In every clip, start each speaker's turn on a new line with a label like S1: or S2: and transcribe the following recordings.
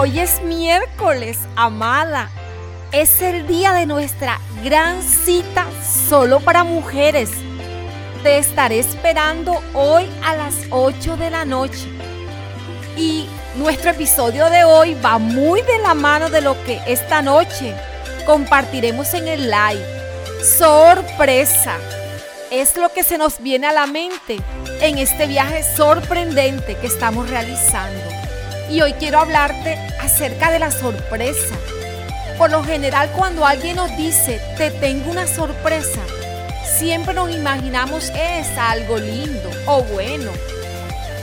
S1: Hoy es miércoles, amada. Es el día de nuestra gran cita solo para mujeres. Te estaré esperando hoy a las 8 de la noche. Y nuestro episodio de hoy va muy de la mano de lo que esta noche compartiremos en el live. Sorpresa. Es lo que se nos viene a la mente en este viaje sorprendente que estamos realizando. Y hoy quiero hablarte acerca de la sorpresa. Por lo general cuando alguien nos dice, te tengo una sorpresa, siempre nos imaginamos es algo lindo o bueno.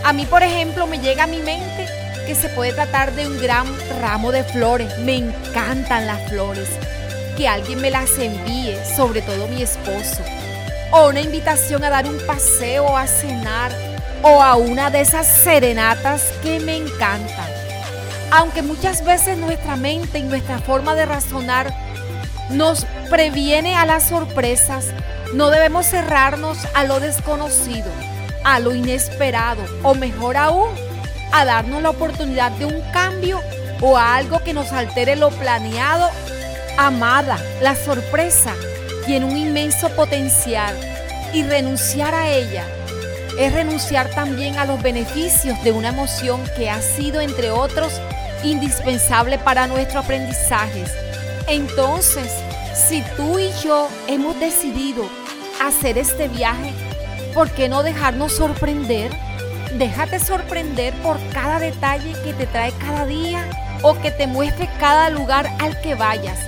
S1: A mí, por ejemplo, me llega a mi mente que se puede tratar de un gran ramo de flores. Me encantan las flores. Que alguien me las envíe, sobre todo mi esposo. O una invitación a dar un paseo, a cenar, o a una de esas serenatas que me encantan. Aunque muchas veces nuestra mente y nuestra forma de razonar nos previene a las sorpresas, no debemos cerrarnos a lo desconocido, a lo inesperado o mejor aún, a darnos la oportunidad de un cambio o a algo que nos altere lo planeado. Amada, la sorpresa tiene un inmenso potencial y renunciar a ella es renunciar también a los beneficios de una emoción que ha sido, entre otros, indispensable para nuestro aprendizaje. Entonces, si tú y yo hemos decidido hacer este viaje, ¿por qué no dejarnos sorprender? Déjate sorprender por cada detalle que te trae cada día o que te muestre cada lugar al que vayas.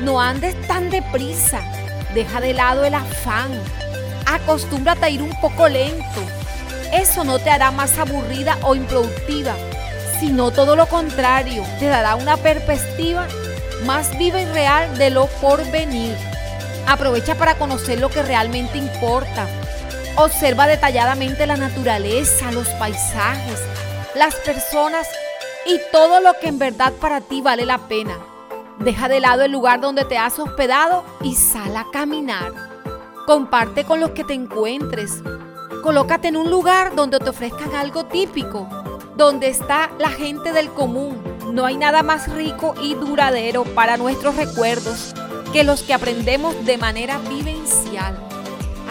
S1: No andes tan deprisa. Deja de lado el afán. Acostúmbrate a ir un poco lento. Eso no te hará más aburrida o improductiva, sino todo lo contrario, te dará una perspectiva más viva y real de lo por venir. Aprovecha para conocer lo que realmente importa. Observa detalladamente la naturaleza, los paisajes, las personas y todo lo que en verdad para ti vale la pena. Deja de lado el lugar donde te has hospedado y sal a caminar. Comparte con los que te encuentres. Colócate en un lugar donde te ofrezcan algo típico, donde está la gente del común. No hay nada más rico y duradero para nuestros recuerdos que los que aprendemos de manera vivencial.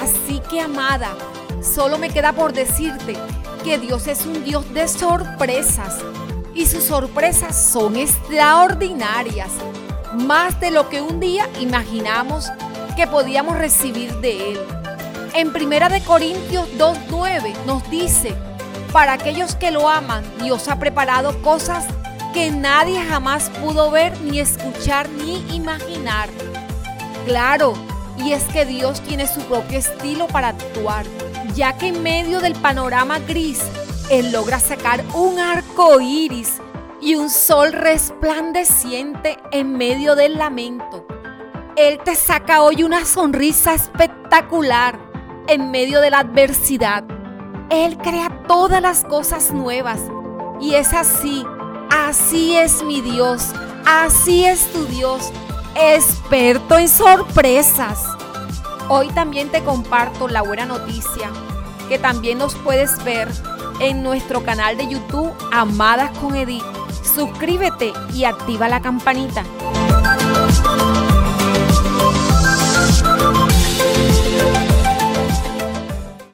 S1: Así que, amada, solo me queda por decirte que Dios es un Dios de sorpresas y sus sorpresas son extraordinarias, más de lo que un día imaginamos que podíamos recibir de Él. En Primera de Corintios 2.9 nos dice, para aquellos que lo aman, Dios ha preparado cosas que nadie jamás pudo ver, ni escuchar, ni imaginar. Claro, y es que Dios tiene su propio estilo para actuar, ya que en medio del panorama gris, Él logra sacar un arco iris y un sol resplandeciente en medio del lamento. Él te saca hoy una sonrisa espectacular en medio de la adversidad. Él crea todas las cosas nuevas. Y es así, así es mi Dios, así es tu Dios, experto en sorpresas. Hoy también te comparto la buena noticia que también nos puedes ver en nuestro canal de YouTube Amadas con Edith. Suscríbete y activa la campanita.